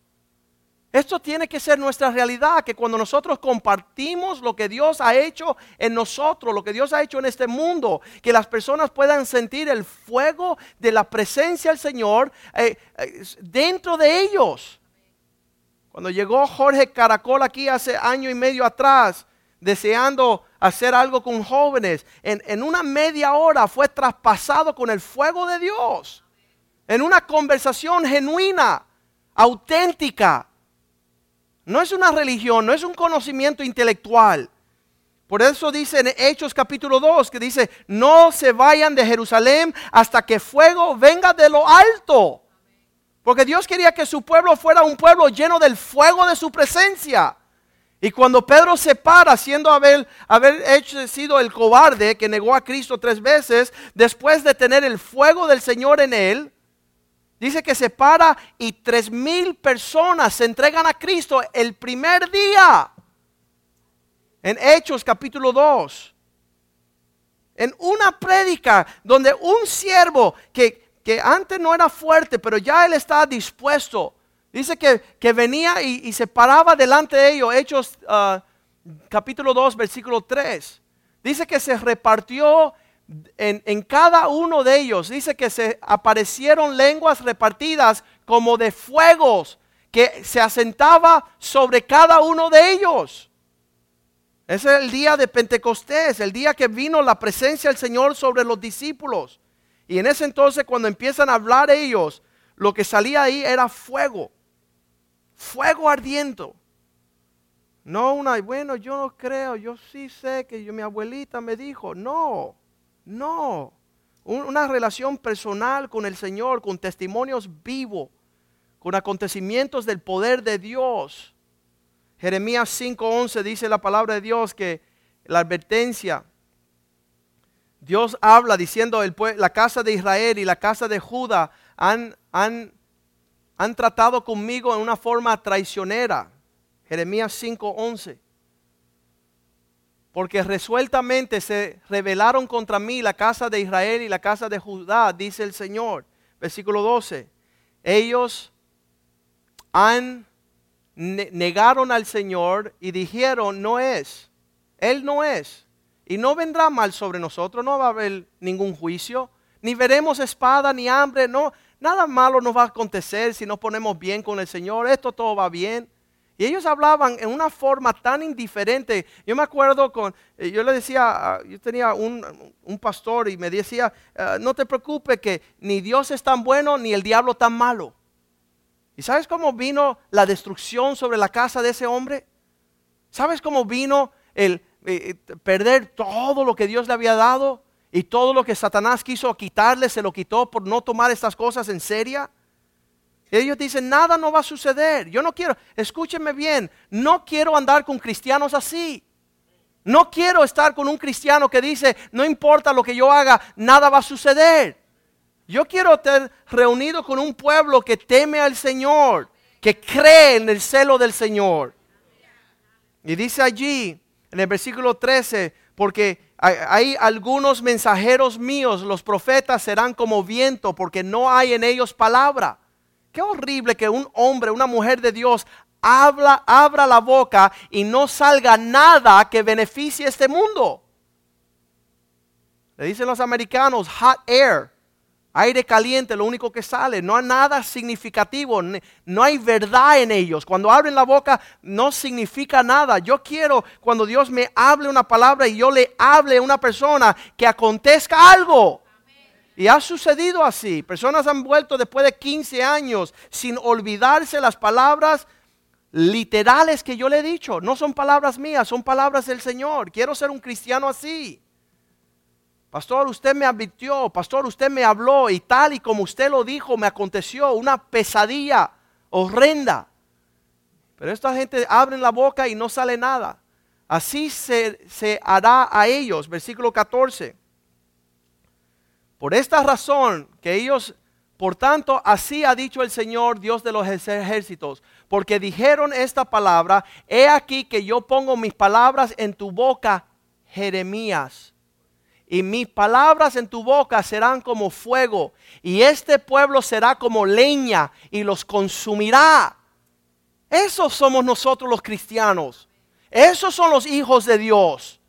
B: Esto tiene que ser nuestra realidad, que cuando nosotros compartimos lo que Dios ha hecho en nosotros, lo que Dios ha hecho en este mundo, que las personas puedan sentir el fuego de la presencia del Señor eh, eh, dentro de ellos. Cuando llegó Jorge Caracol aquí hace año y medio atrás, deseando hacer algo con jóvenes, en, en una media hora fue traspasado con el fuego de Dios. En una conversación genuina, auténtica. No es una religión, no es un conocimiento intelectual. Por eso dice en Hechos capítulo 2 que dice, no se vayan de Jerusalén hasta que fuego venga de lo alto. Porque Dios quería que su pueblo fuera un pueblo lleno del fuego de su presencia. Y cuando Pedro se para, siendo haber, haber hecho, sido el cobarde que negó a Cristo tres veces, después de tener el fuego del Señor en él, dice que se para y tres mil personas se entregan a Cristo el primer día. En Hechos capítulo 2. En una prédica donde un siervo que, que antes no era fuerte, pero ya él estaba dispuesto. Dice que, que venía y, se paraba delante de ellos. Hechos ah, capítulo 2, versículo 3. Dice que se repartió en, en cada uno de ellos. Dice que se aparecieron lenguas repartidas como de fuegos que se asentaba sobre cada uno de ellos. Ese es el día de Pentecostés, el día que vino la presencia del Señor sobre los discípulos. Y en ese entonces cuando empiezan a hablar ellos, lo que salía ahí era fuego. Fuego ardiendo. No una, bueno, yo no creo, yo sí sé que yo, mi abuelita me dijo. No, no. Un- una relación personal con el Señor, con testimonios vivos, con acontecimientos del poder de Dios. Jeremías 5:11 dice la palabra de Dios que la advertencia, Dios habla diciendo el la casa de Israel y la casa de Judá han, han han tratado conmigo en una forma traicionera. Jeremías 5:11. Porque resueltamente se rebelaron contra mí la casa de Israel y la casa de Judá, dice el Señor. Versículo 12. Ellos han negaron al Señor y dijeron, no es, Él no es. Y no vendrá mal sobre nosotros, no va a haber ningún juicio, ni veremos espada ni hambre, no, nada malo nos va a acontecer si nos ponemos bien con el Señor, esto todo va bien. Y ellos hablaban en una forma tan indiferente. Yo me acuerdo con, eh, yo le decía, yo tenía un, pastor y me decía, eh, no te preocupes que ni Dios es tan bueno ni el diablo tan malo. ¿Y sabes cómo vino la destrucción sobre la casa de ese hombre? ¿Sabes cómo vino el eh, perder todo lo que Dios le había dado? Y todo lo que Satanás quiso quitarle, se lo quitó por no tomar estas cosas en serio. Ellos dicen, nada no va a suceder. Yo no quiero, escúchenme bien, no quiero andar con cristianos así. No quiero estar con un cristiano que dice, no importa lo que yo haga, nada va a suceder. Yo quiero estar reunido con un pueblo que teme al Señor, que cree en el celo del Señor. Y dice allí, en el versículo 13, porque hay algunos mensajeros míos, los profetas serán como viento, porque no hay en ellos palabra. Qué horrible que un hombre, una mujer de Dios, habla, abra la boca y no salga nada que beneficie este mundo. Le dicen los americanos, hot air aire caliente, lo único que sale, no hay nada significativo, no hay verdad en ellos. Cuando abren la boca no significa nada. Yo quiero cuando Dios me hable una palabra y yo le hable a una persona que acontezca algo. Y ha sucedido así. Personas han vuelto después de 15 años sin olvidarse las palabras literales que yo le he dicho. No son palabras mías, son palabras del Señor. Quiero ser un cristiano así. Pastor, usted me advirtió, pastor, usted me habló y tal y como usted lo dijo, me aconteció una pesadilla horrenda. Pero esta gente abre la boca y no sale nada. Así se, se hará a ellos, versículo 14. Por esta razón que ellos, por tanto, así ha dicho el Señor, Dios de los ejércitos, porque dijeron esta palabra, he aquí que yo pongo mis palabras en tu boca, Jeremías y mis palabras en tu boca serán como fuego, y este pueblo será como leña y los consumirá. Esos somos nosotros los cristianos. Esos son los hijos de Dios.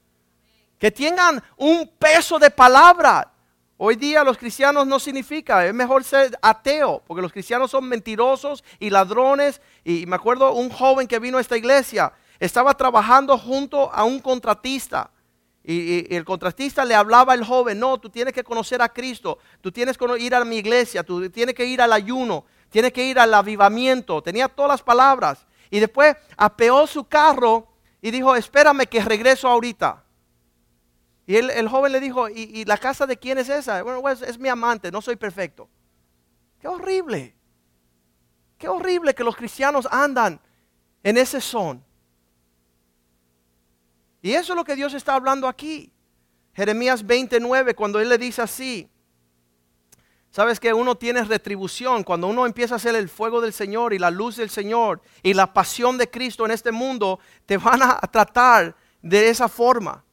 B: Que tengan un peso de palabra. Hoy día los cristianos no significa, es mejor ser ateo, porque los cristianos son mentirosos y ladrones. Y me acuerdo un joven que vino a esta iglesia, estaba trabajando junto a un contratista y, el contratista le hablaba al joven, no, tú tienes que conocer a Cristo, tú tienes que ir a mi iglesia, tú tienes que ir al ayuno, tienes que ir al avivamiento. Tenía todas las palabras. Y después apeó su carro y dijo, espérame que regreso ahorita. Y el, joven le dijo, ¿Y, la casa de quién es esa? Bueno, pues, es mi amante, no soy perfecto. Qué horrible. Qué horrible que los cristianos andan en ese son. Y eso es lo que Dios está hablando aquí. Jeremías 29, cuando Él le dice así, sabes que uno tiene retribución cuando uno empieza a hacer el fuego del Señor y la luz del Señor y la pasión de Cristo en este mundo, te van a tratar de esa forma.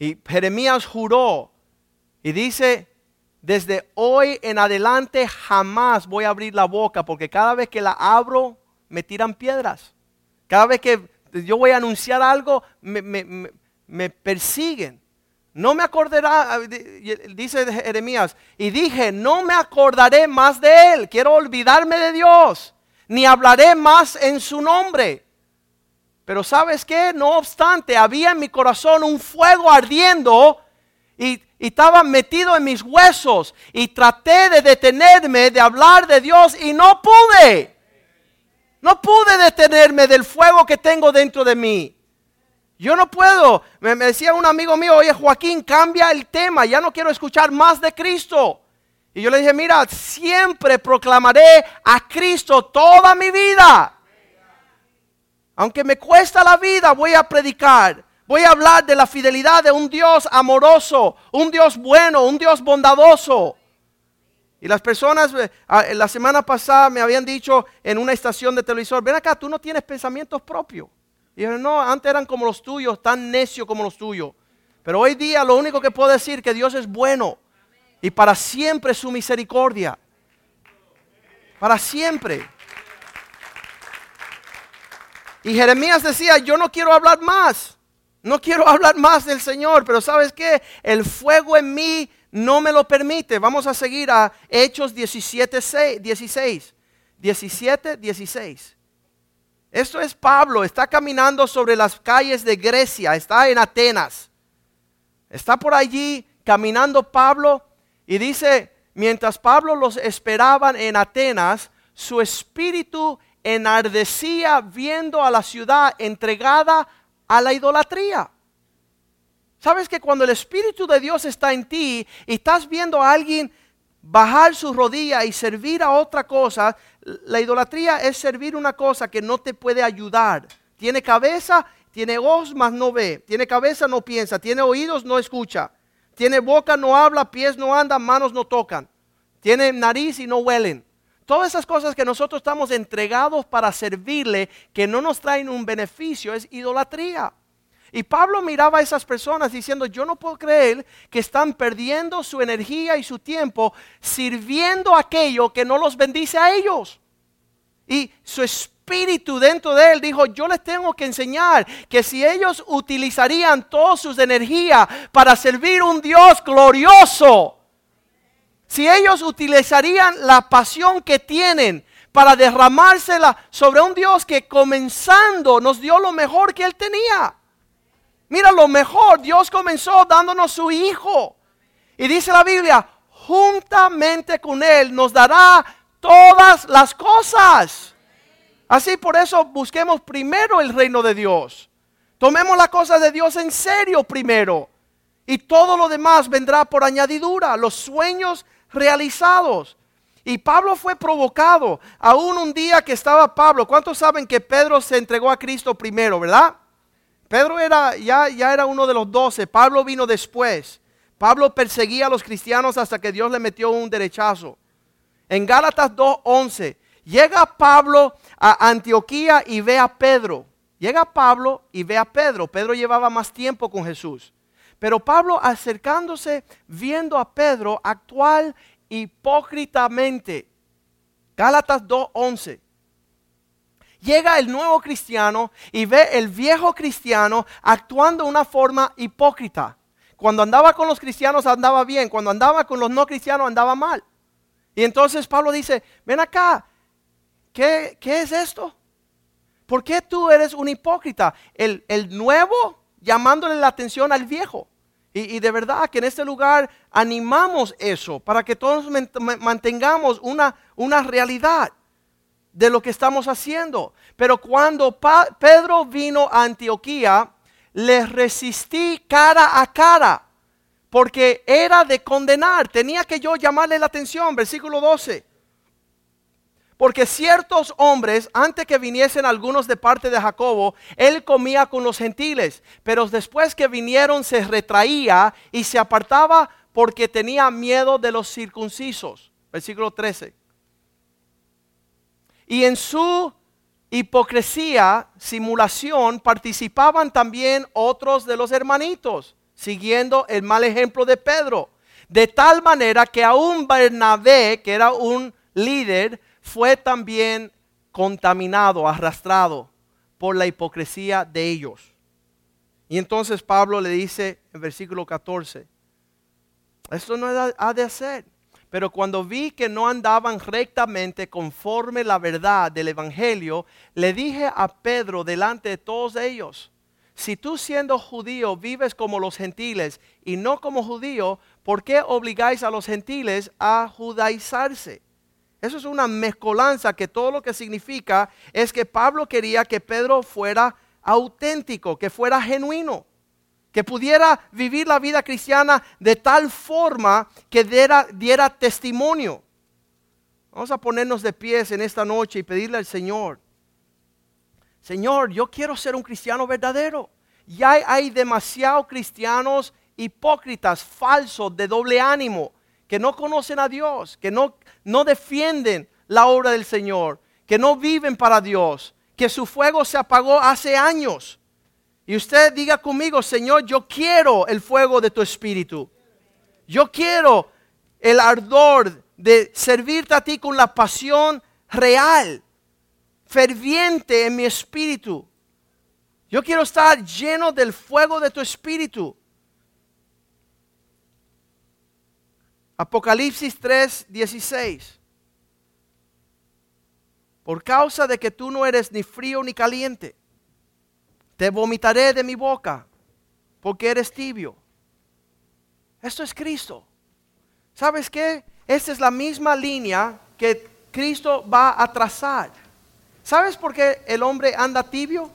B: Y Jeremías juró y dice, desde hoy en adelante jamás voy a abrir la boca porque cada vez que la abro me tiran piedras. Cada vez que yo voy a anunciar algo, me, persiguen. No me acordará, dice Jeremías, y dije, no me acordaré más de él, quiero olvidarme de Dios, ni hablaré más en su nombre. Pero sabes qué, no obstante, había en mi corazón un fuego ardiendo y estaba metido en mis huesos y traté de detenerme de hablar de Dios y no pude. No pude detenerme del fuego que tengo dentro de mí. Yo no puedo. Me, decía un amigo mío, oye Joaquín, cambia el tema, ya no quiero escuchar más de Cristo. Y yo le dije, mira, siempre proclamaré a Cristo toda mi vida. Aunque me cuesta la vida, voy a predicar. Voy a hablar de la fidelidad de un Dios amoroso, un Dios bueno, un Dios bondadoso. Y las personas eh, ah, la semana pasada me habían dicho en una estación de televisor, ven acá, tú no tienes pensamientos propios. Y yo, no, antes eran como los tuyos, tan necios como los tuyos. Pero hoy día lo único que puedo decir es que Dios es bueno y para siempre su misericordia. Para siempre. Y Jeremías decía, yo no quiero hablar más. No quiero hablar más del Señor, pero ¿sabes qué? El fuego en mí no me lo permite. Vamos a seguir a Hechos 17, 16. 17, 16. Esto es Pablo, está caminando sobre las calles de Grecia, está en Atenas. Está por allí caminando Pablo y dice, mientras Pablo los esperaban en Atenas, su espíritu enardecía viendo a la ciudad entregada a la idolatría. ¿Sabes que cuando el Espíritu de Dios está en ti y estás viendo a alguien bajar su rodilla y servir a otra cosa, la idolatría es servir una cosa que no te puede ayudar. Tiene cabeza, tiene ojos, mas no ve. Tiene cabeza, no piensa. Tiene oídos, no escucha. Tiene boca, no habla, pies no andan, manos no tocan. Tiene nariz y no huelen. Todas esas cosas que nosotros estamos entregados para servirle, que no nos traen un beneficio, es idolatría. Y Pablo miraba a esas personas diciendo, yo no puedo creer que están perdiendo su energía y su tiempo sirviendo aquello que no los bendice a ellos. Y su espíritu dentro de él dijo, yo les tengo que enseñar que si ellos utilizarían toda sus energía para servir un Dios glorioso, si ellos utilizarían la pasión que tienen para derramársela sobre un Dios que comenzando nos dio lo mejor que él tenía. Mira lo mejor, Dios comenzó dándonos su Hijo. Y dice la Biblia, juntamente con Él nos dará todas las cosas. Así por eso busquemos primero el reino de Dios. Tomemos las cosas de Dios en serio primero. Y todo lo demás vendrá por añadidura, los sueños realizados. Y Pablo fue provocado, aún un día que estaba Pablo. ¿Cuántos saben que Pedro se entregó a Cristo primero, verdad? Pedro era, ya, ya era uno de los doce, Pablo vino después. Pablo perseguía a los cristianos hasta que Dios le metió un derechazo. En Gálatas 2.11, llega Pablo a Antioquía y ve a Pedro. Llega Pablo y ve a Pedro. Pedro llevaba más tiempo con Jesús. Pero Pablo acercándose, viendo a Pedro, actual hipócritamente. Gálatas 2.11. Llega el nuevo cristiano y ve el viejo cristiano actuando de una forma hipócrita. Cuando andaba con los cristianos andaba bien, cuando andaba con los no cristianos andaba mal. Y entonces Pablo dice, ven acá, ¿qué, es esto? ¿Por qué tú eres un hipócrita? El, nuevo llamándole la atención al viejo. Y, de verdad que en este lugar animamos eso para que todos mantengamos una, una realidad de lo que estamos haciendo. Pero cuando Pedro vino a Antioquía, le resistí cara a cara porque era de condenar. Tenía que yo llamarle la atención, versículo 12. Porque ciertos hombres, antes que viniesen algunos de parte de Jacobo, él comía con los gentiles, pero después que vinieron se retraía y se apartaba porque tenía miedo de los circuncisos. Versículo 13. Y en su hipocresía, simulación, participaban también otros de los hermanitos siguiendo el mal ejemplo de Pedro. De tal manera que aún Bernabé, que era un líder, fue también contaminado, arrastrado por la hipocresía de ellos. Y entonces Pablo le dice en versículo 14, esto no ha de hacer. Pero cuando vi que no andaban rectamente conforme la verdad del Evangelio, le dije a Pedro delante de todos ellos, si tú siendo judío vives como los gentiles y no como judío, ¿por qué obligáis a los gentiles a judaizarse? Eso es una mezcolanza que todo lo que significa es que Pablo quería que Pedro fuera auténtico, que fuera genuino, que pudiera vivir la vida cristiana de tal forma que diera, diera testimonio. Vamos a ponernos de pies en esta noche y pedirle al Señor Señor, yo quiero ser un cristiano verdadero. Ya hay, demasiados cristianos hipócritas, falsos, de doble ánimo, que no conocen a Dios, que no, no defienden la obra del Señor, que no viven para Dios, que su fuego se apagó hace años. Y usted diga conmigo, Señor, yo quiero el fuego de tu espíritu. Yo quiero el ardor de servirte a ti con la pasión real, ferviente en mi espíritu. Yo quiero estar lleno del fuego de tu espíritu. Apocalipsis 3, 16. Por causa de que tú no eres ni frío ni caliente, te vomitaré de mi boca, porque eres tibio. Esto es Cristo. ¿Sabes qué? Esta es la misma línea que Cristo va a trazar. ¿Sabes por qué el hombre anda tibio?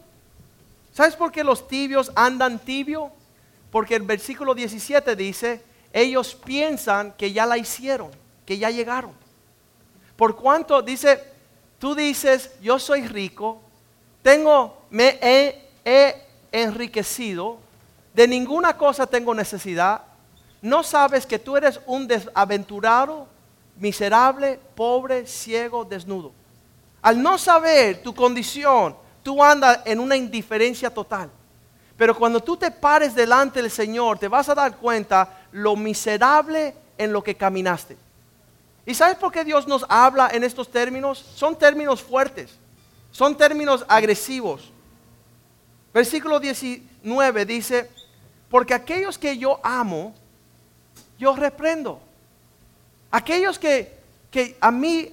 B: ¿Sabes por qué los tibios andan tibio? Porque el versículo 17 dice, ellos piensan que ya la hicieron, que ya llegaron. Por cuanto dice, tú dices, yo soy rico, tengo, me he, he enriquecido, de ninguna cosa tengo necesidad, no sabes que tú eres un desaventurado, miserable, pobre, ciego, desnudo. Al no saber tu condición, tú andas en una indiferencia total. Pero cuando tú te pares delante del Señor, te vas a dar cuenta lo miserable en lo que caminaste. ¿Y sabes por qué Dios nos habla en estos términos? Son términos fuertes, son términos agresivos. Versículo 19 dice, porque aquellos que yo amo, yo reprendo. Aquellos que, que a mí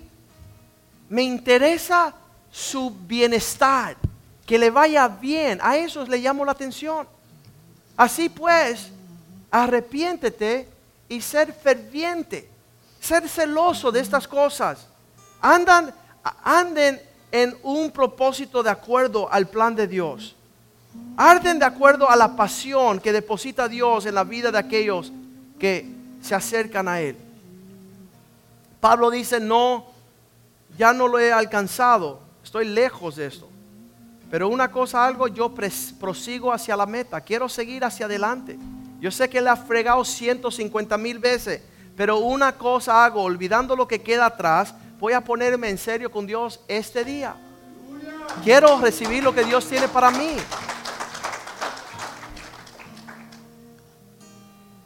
B: me interesa su bienestar, que le vaya bien, a esos le llamo la atención. Así pues, arrepiéntete y ser ferviente, ser celoso de estas cosas. Andan, anden en un propósito de acuerdo al plan de Dios. Arden de acuerdo a la pasión que deposita Dios en la vida de aquellos que se acercan a Él. Pablo dice, no, ya no lo he alcanzado, estoy lejos de esto. Pero una cosa, algo, yo prosigo hacia la meta, quiero seguir hacia adelante. Yo sé que le ha fregado 150 mil veces, pero una cosa hago, olvidando lo que queda atrás, voy a ponerme en serio con Dios este día. Quiero recibir lo que Dios tiene para mí.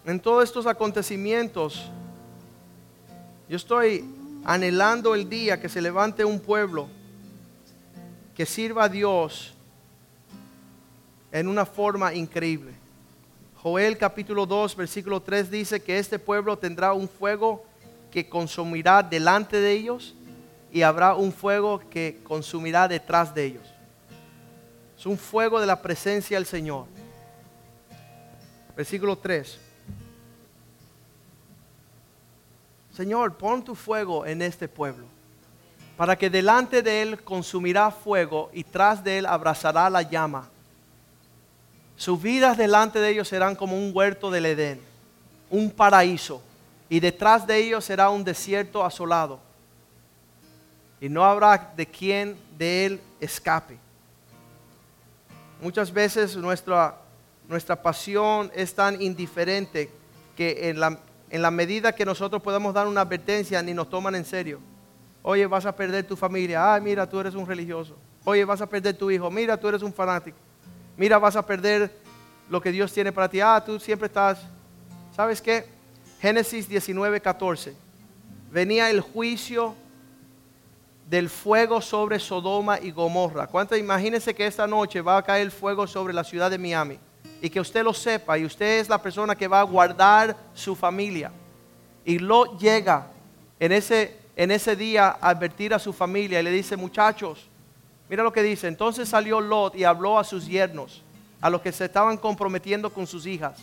B: En todos estos acontecimientos, yo estoy anhelando el día que se levante un pueblo que sirva a Dios en una forma increíble. Joel capítulo 2, versículo 3 dice que este pueblo tendrá un fuego que consumirá delante de ellos y habrá un fuego que consumirá detrás de ellos. Es un fuego de la presencia del Señor. Versículo 3. Señor, pon tu fuego en este pueblo, para que delante de él consumirá fuego y tras de él abrazará la llama. Sus vidas delante de ellos serán como un huerto del Edén, un paraíso, y detrás de ellos será un desierto asolado. Y no habrá de quien de él escape. Muchas veces nuestra, nuestra pasión es tan indiferente que en la, en la medida que nosotros podamos dar una advertencia, ni nos toman en serio. Oye, vas a perder tu familia. Ay, mira, tú eres un religioso. Oye, vas a perder tu hijo. Mira, tú eres un fanático. Mira, vas a perder lo que Dios tiene para ti. Ah, tú siempre estás. ¿Sabes qué? Génesis 19, 14. Venía el juicio del fuego sobre Sodoma y Gomorra. ¿Cuánto? Imagínense que esta noche va a caer el fuego sobre la ciudad de Miami y que usted lo sepa y usted es la persona que va a guardar su familia. Y Lot llega en ese, en ese día a advertir a su familia y le dice, muchachos, mira lo que dice, entonces salió Lot y habló a sus yernos, a los que se estaban comprometiendo con sus hijas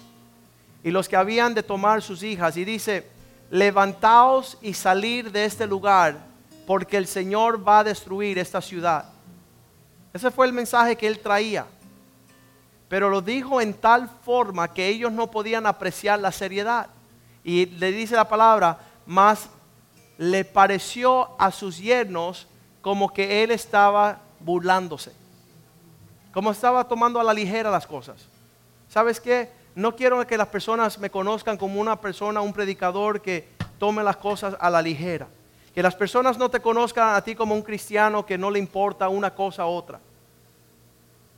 B: y los que habían de tomar sus hijas y dice, levantaos y salir de este lugar porque el Señor va a destruir esta ciudad. Ese fue el mensaje que él traía pero lo dijo en tal forma que ellos no podían apreciar la seriedad. Y le dice la palabra, más le pareció a sus yernos como que él estaba burlándose, como estaba tomando a la ligera las cosas. ¿Sabes qué? No quiero que las personas me conozcan como una persona, un predicador que tome las cosas a la ligera. Que las personas no te conozcan a ti como un cristiano que no le importa una cosa u otra.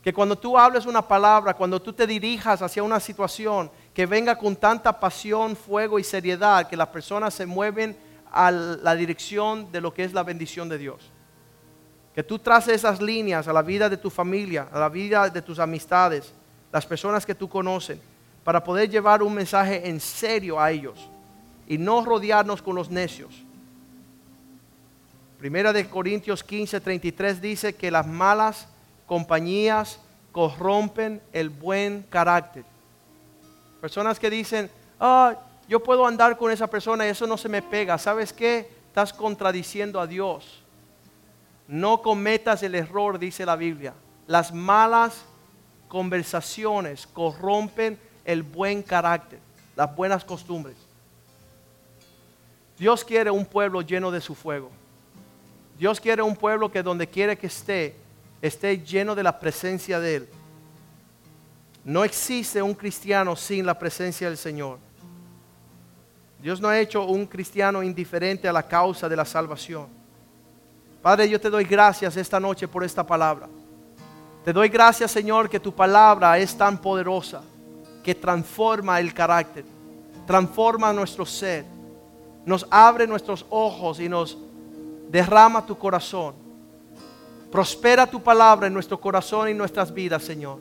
B: Que cuando tú hables una palabra, cuando tú te dirijas hacia una situación, que venga con tanta pasión, fuego y seriedad, que las personas se mueven a la dirección de lo que es la bendición de Dios. Que tú traces esas líneas a la vida de tu familia, a la vida de tus amistades, las personas que tú conoces, para poder llevar un mensaje en serio a ellos y no rodearnos con los necios. Primera de Corintios 15, 33 dice que las malas compañías corrompen el buen carácter. Personas que dicen, ah, yo puedo andar con esa persona y eso no se me pega. ¿Sabes qué? Estás contradiciendo a Dios. No cometas el error, dice la Biblia. Las malas conversaciones corrompen el buen carácter, las buenas costumbres. Dios quiere un pueblo lleno de su fuego. Dios quiere un pueblo que donde quiere que esté, esté lleno de la presencia de Él. No existe un cristiano sin la presencia del Señor. Dios no ha hecho un cristiano indiferente a la causa de la salvación. Padre, yo te doy gracias esta noche por esta palabra. Te doy gracias, Señor, que tu palabra es tan poderosa que transforma el carácter, transforma nuestro ser, nos abre nuestros ojos y nos derrama tu corazón. Prospera tu palabra en nuestro corazón y nuestras vidas, Señor.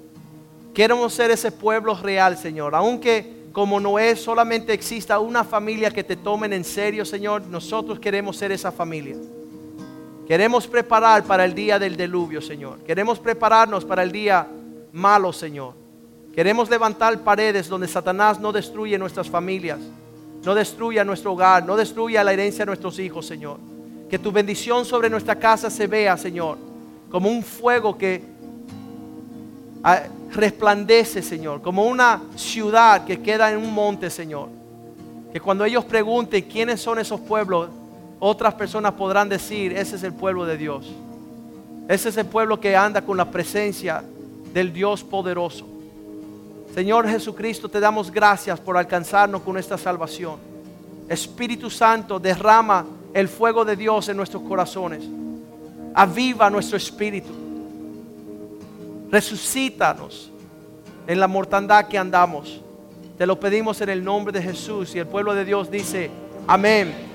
B: Queremos ser ese pueblo real, Señor. Aunque como Noé solamente exista una familia que te tomen en serio, Señor, nosotros queremos ser esa familia. Queremos preparar para el día del diluvio, Señor. Queremos prepararnos para el día malo, Señor. Queremos levantar paredes donde Satanás no destruye nuestras familias, no destruya nuestro hogar, no destruya la herencia de nuestros hijos, Señor. Que tu bendición sobre nuestra casa se vea, Señor, como un fuego que ah, resplandece, Señor, como una ciudad que queda en un monte, Señor. Que cuando ellos pregunten quiénes son esos pueblos, otras personas podrán decir, ese es el pueblo de Dios. Ese es el pueblo que anda con la presencia del Dios poderoso. Señor Jesucristo, te damos gracias por alcanzarnos con esta salvación. Espíritu Santo, derrama el fuego de Dios en nuestros corazones. Aviva nuestro espíritu. Resucítanos en la mortandad que andamos. Te lo pedimos en el nombre de Jesús y el pueblo de Dios dice, amén.